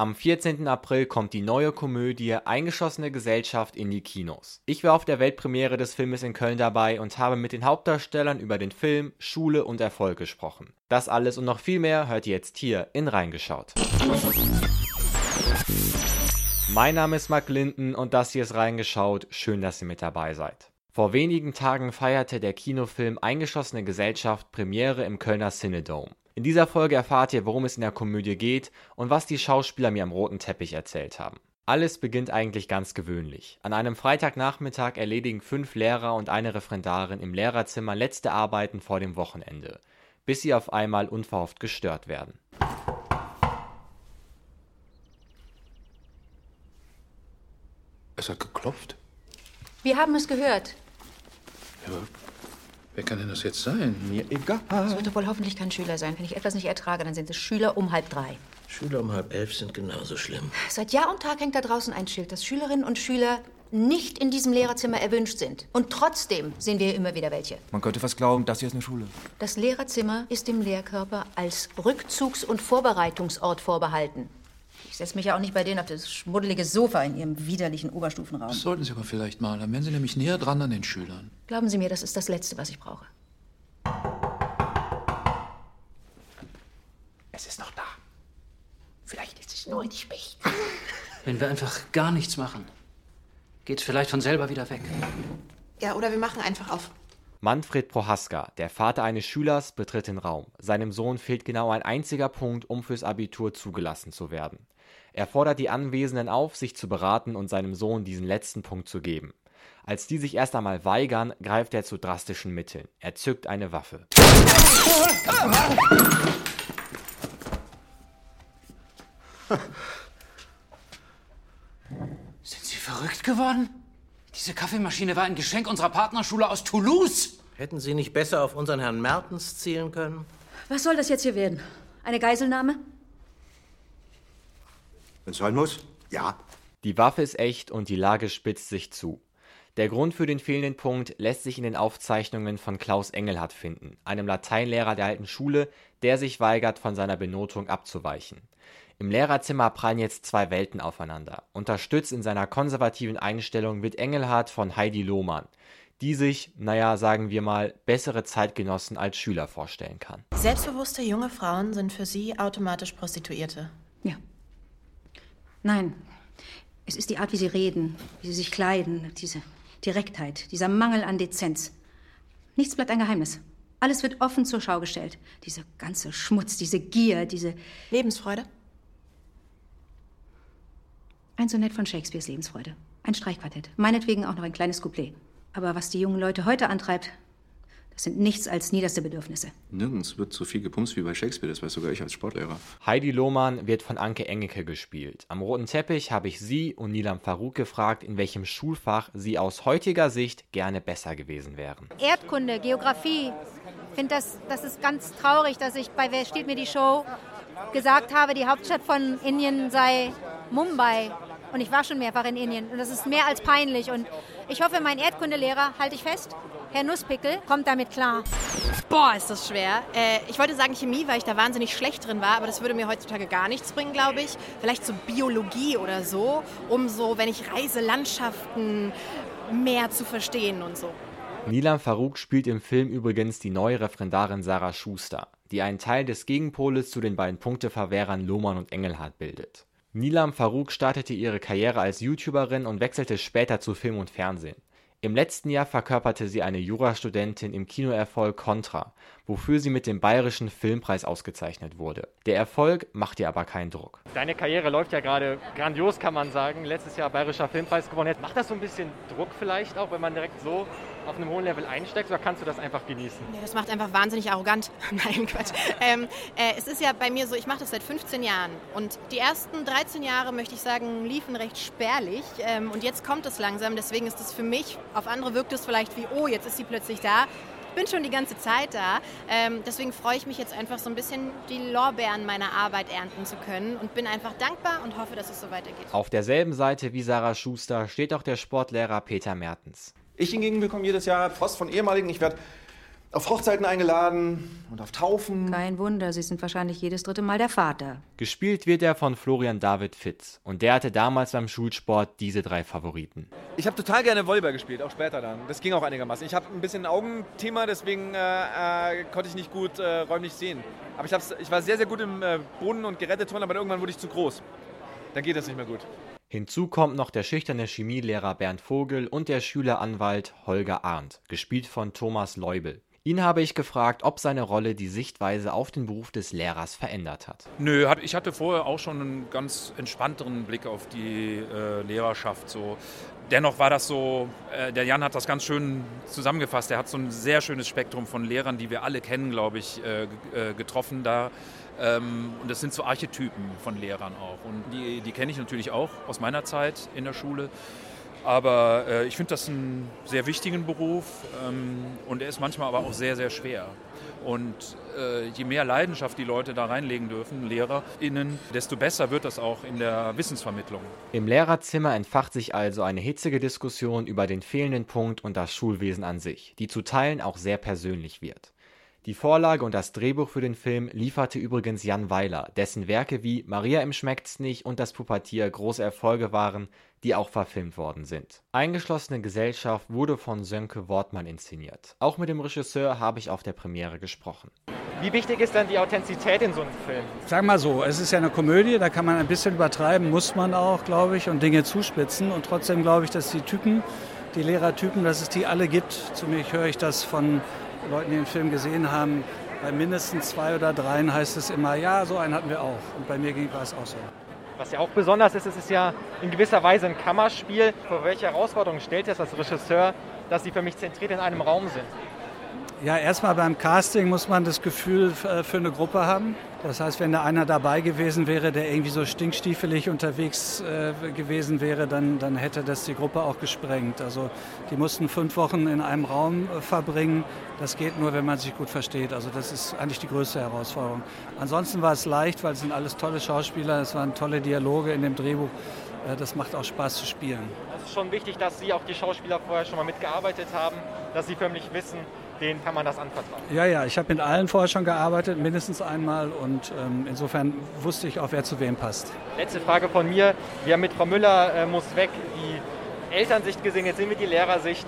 Am 14. April kommt die neue Komödie Eingeschossene Gesellschaft in die Kinos. Ich war auf der Weltpremiere des Filmes in Köln dabei und habe mit den Hauptdarstellern über den Film, Schule und Erfolg gesprochen. Das alles und noch viel mehr hört ihr jetzt hier in Reingeschaut. Mein Name ist Mark Linden und das hier ist Reingeschaut. Schön, dass ihr mit dabei seid. Vor wenigen Tagen feierte der Kinofilm Eingeschossene Gesellschaft Premiere im Kölner Cinedome. In dieser Folge erfahrt ihr, worum es in der Komödie geht und was die Schauspieler mir am roten Teppich erzählt haben. Alles beginnt eigentlich ganz gewöhnlich. An einem Freitagnachmittag erledigen fünf Lehrer und eine Referendarin im Lehrerzimmer letzte Arbeiten vor dem Wochenende, bis sie auf einmal unverhofft gestört werden. Es hat geklopft. Wir haben es gehört. Ja, wer kann denn das jetzt sein? Mir egal. Es wird doch wohl hoffentlich kein Schüler sein. Wenn ich etwas nicht ertrage, dann sind es Schüler um halb drei. Schüler um halb elf sind genauso schlimm. Seit Jahr und Tag hängt da draußen ein Schild, dass Schülerinnen und Schüler nicht in diesem Lehrerzimmer erwünscht sind. Und trotzdem sehen wir immer wieder welche. Man könnte fast glauben, das hier ist eine Schule. Das Lehrerzimmer ist dem Lehrkörper als Rückzugs- und Vorbereitungsort vorbehalten. Ich setze mich ja auch nicht bei denen auf das schmuddelige Sofa in ihrem widerlichen Oberstufenraum. Das sollten Sie aber vielleicht mal. Dann wären Sie nämlich näher dran an den Schülern. Glauben Sie mir, das ist das Letzte, was ich brauche. Es ist noch da. Vielleicht ist es nur nicht Specht. Wenn wir einfach gar nichts machen, geht's vielleicht von selber wieder weg. Ja, oder wir machen einfach auf. Manfred Prohaska, der Vater eines Schülers, betritt den Raum. Seinem Sohn fehlt genau ein einziger Punkt, um fürs Abitur zugelassen zu werden. Er fordert die Anwesenden auf, sich zu beraten und seinem Sohn diesen letzten Punkt zu geben. Als die sich erst einmal weigern, greift er zu drastischen Mitteln. Er zückt eine Waffe. Sind Sie verrückt geworden? Diese Kaffeemaschine war ein Geschenk unserer Partnerschule aus Toulouse. Hätten Sie nicht besser auf unseren Herrn Mertens zielen können? Was soll das jetzt hier werden? Eine Geiselnahme? Wenn es sein muss, ja. Die Waffe ist echt und die Lage spitzt sich zu. Der Grund für den fehlenden Punkt lässt sich in den Aufzeichnungen von Klaus Engelhardt finden, einem Lateinlehrer der alten Schule, der sich weigert, von seiner Benotung abzuweichen. Im Lehrerzimmer prallen jetzt zwei Welten aufeinander. Unterstützt in seiner konservativen Einstellung wird Engelhardt von Heidi Lohmann, die sich, naja, sagen wir mal, bessere Zeitgenossen als Schüler vorstellen kann. Selbstbewusste junge Frauen sind für Sie automatisch Prostituierte. Ja. Nein. Es ist die Art, wie sie reden, wie sie sich kleiden, diese Direktheit, dieser Mangel an Dezenz. Nichts bleibt ein Geheimnis. Alles wird offen zur Schau gestellt. Dieser ganze Schmutz, diese Gier, diese. Lebensfreude? Ein Sonett von Shakespeares Lebensfreude. Ein Streichquartett. Meinetwegen auch noch ein kleines Couplet. Aber was die jungen Leute heute antreibt, das sind nichts als niederste Bedürfnisse. Nirgends wird so viel gepumst wie bei Shakespeare, das weiß sogar ich als Sportlehrer. Heidi Lohmann wird von Anke Engelke gespielt. Am roten Teppich habe ich sie und Nilam Farouk gefragt, in welchem Schulfach sie aus heutiger Sicht gerne besser gewesen wären. Erdkunde, Geografie. Ich finde, das, das ist ganz traurig, dass ich bei Wer steht mir die Show gesagt habe, die Hauptstadt von Indien sei Mumbai. Und ich war schon mehrfach in Indien. Und das ist mehr als peinlich. Und ich hoffe, mein Erdkundelehrer, halte ich fest, Herr Nusspickel, kommt damit klar. Boah, ist das schwer. Äh, ich wollte sagen Chemie, weil ich da wahnsinnig schlecht drin war, aber das würde mir heutzutage gar nichts bringen, glaube ich. Vielleicht so Biologie oder so, um so, wenn ich reise, Landschaften mehr zu verstehen und so. Nilam Farouk spielt im Film übrigens die neue Referendarin Sarah Schuster, die einen Teil des Gegenpoles zu den beiden Punkteverwehrern Lohmann und Engelhardt bildet. Nilam Farouk startete ihre Karriere als YouTuberin und wechselte später zu Film und Fernsehen. Im letzten Jahr verkörperte sie eine Jurastudentin im Kinoerfolg Contra, wofür sie mit dem Bayerischen Filmpreis ausgezeichnet wurde. Der Erfolg macht ihr aber keinen Druck. Deine Karriere läuft ja gerade grandios, kann man sagen. Letztes Jahr Bayerischer Filmpreis gewonnen. Macht das so ein bisschen Druck vielleicht auch, wenn man direkt so auf einem hohen Level einsteigt, oder kannst du das einfach genießen? Nee, das macht einfach wahnsinnig arrogant. Nein, Quatsch. Ähm, äh, es ist ja bei mir so, ich mache das seit 15 Jahren und die ersten 13 Jahre, möchte ich sagen, liefen recht spärlich ähm, und jetzt kommt es langsam, deswegen ist es für mich, auf andere wirkt es vielleicht wie, oh, jetzt ist sie plötzlich da. Ich bin schon die ganze Zeit da, ähm, deswegen freue ich mich jetzt einfach so ein bisschen die Lorbeeren meiner Arbeit ernten zu können und bin einfach dankbar und hoffe, dass es so weitergeht. Auf derselben Seite wie Sarah Schuster steht auch der Sportlehrer Peter Mertens. Ich hingegen bekomme jedes Jahr Post von ehemaligen. Ich werde auf Hochzeiten eingeladen und auf Taufen. Kein Wunder, Sie sind wahrscheinlich jedes dritte Mal der Vater. Gespielt wird er von Florian David Fitz und der hatte damals beim Schulsport diese drei Favoriten. Ich habe total gerne Volleyball gespielt, auch später dann. Das ging auch einigermaßen. Ich habe ein bisschen ein Augenthema, deswegen äh, äh, konnte ich nicht gut äh, räumlich sehen. Aber ich, ich war sehr, sehr gut im äh, Boden- und Geräteturnen, aber irgendwann wurde ich zu groß. Dann geht das nicht mehr gut. Hinzu kommt noch der schüchterne Chemielehrer Bernd Vogel und der Schüleranwalt Holger Arndt, gespielt von Thomas Leubel. Ihn habe ich gefragt, ob seine Rolle die Sichtweise auf den Beruf des Lehrers verändert hat. Nö, ich hatte vorher auch schon einen ganz entspannteren Blick auf die äh, Lehrerschaft. So. Dennoch war das so, äh, der Jan hat das ganz schön zusammengefasst. Er hat so ein sehr schönes Spektrum von Lehrern, die wir alle kennen, glaube ich, äh, äh getroffen da. Ähm, und das sind so Archetypen von Lehrern auch. Und die, die kenne ich natürlich auch aus meiner Zeit in der Schule. Aber äh, ich finde das einen sehr wichtigen Beruf ähm, und er ist manchmal aber auch sehr, sehr schwer. Und äh, je mehr Leidenschaft die Leute da reinlegen dürfen, LehrerInnen, desto besser wird das auch in der Wissensvermittlung. Im Lehrerzimmer entfacht sich also eine hitzige Diskussion über den fehlenden Punkt und das Schulwesen an sich, die zu Teilen auch sehr persönlich wird. Die Vorlage und das Drehbuch für den Film lieferte übrigens Jan Weiler, dessen Werke wie Maria im Schmeckt's nicht und Das Pubertier große Erfolge waren, die auch verfilmt worden sind. Eingeschlossene Gesellschaft wurde von Sönke Wortmann inszeniert. Auch mit dem Regisseur habe ich auf der Premiere gesprochen. Wie wichtig ist denn die Authentizität in so einem Film? Sag mal so, es ist ja eine Komödie, da kann man ein bisschen übertreiben, muss man auch, glaube ich, und Dinge zuspitzen. Und trotzdem glaube ich, dass die Typen, die Lehrertypen, dass es die alle gibt. Zumindest höre ich das von Leuten, die den Film gesehen haben, bei mindestens zwei oder dreien heißt es immer, ja, so einen hatten wir auch. Und bei mir war es auch so. Was ja auch besonders ist, es ist ja in gewisser Weise ein Kammerspiel. Vor welche Herausforderungen stellt es als Regisseur, dass Sie für mich zentriert in einem Raum sind? Ja, erstmal beim Casting muss man das Gefühl äh, für eine Gruppe haben. Das heißt, wenn da einer dabei gewesen wäre, der irgendwie so stinkstiefelig unterwegs äh, gewesen wäre, dann, dann hätte das die Gruppe auch gesprengt. Also die mussten fünf Wochen in einem Raum äh, verbringen. Das geht nur, wenn man sich gut versteht. Also das ist eigentlich die größte Herausforderung. Ansonsten war es leicht, weil es sind alles tolle Schauspieler, es waren tolle Dialoge in dem Drehbuch. Äh, das macht auch Spaß zu spielen. Es ist schon wichtig, dass Sie auch die Schauspieler vorher schon mal mitgearbeitet haben, dass Sie förmlich wissen, denen kann man das anvertrauen. Ja, ja, ich habe mit allen vorher schon gearbeitet, mindestens einmal und ähm, insofern wusste ich auch, wer zu wem passt. Letzte Frage von mir. Wir haben mit Frau Müller äh, muss weg die Elternsicht gesehen, jetzt sehen wir die Lehrersicht.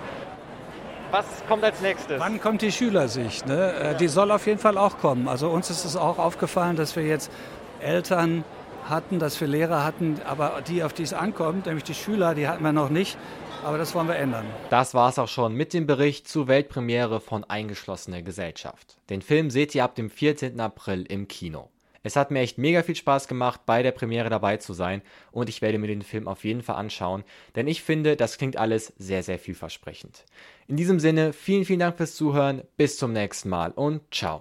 Was kommt als nächstes? Wann kommt die Schülersicht? Ne? Äh, ja. Die soll auf jeden Fall auch kommen. Also uns ist es auch aufgefallen, dass wir jetzt Eltern hatten, dass wir Lehrer hatten, aber die, auf die es ankommt, nämlich die Schüler, die hatten wir noch nicht. Aber das wollen wir ändern. Das war's auch schon mit dem Bericht zur Weltpremiere von Eingeschlossene Gesellschaft. Den Film seht ihr ab dem 14. April im Kino. Es hat mir echt mega viel Spaß gemacht, bei der Premiere dabei zu sein und ich werde mir den Film auf jeden Fall anschauen, denn ich finde, das klingt alles sehr, sehr vielversprechend. In diesem Sinne, vielen, vielen Dank fürs Zuhören, bis zum nächsten Mal und ciao.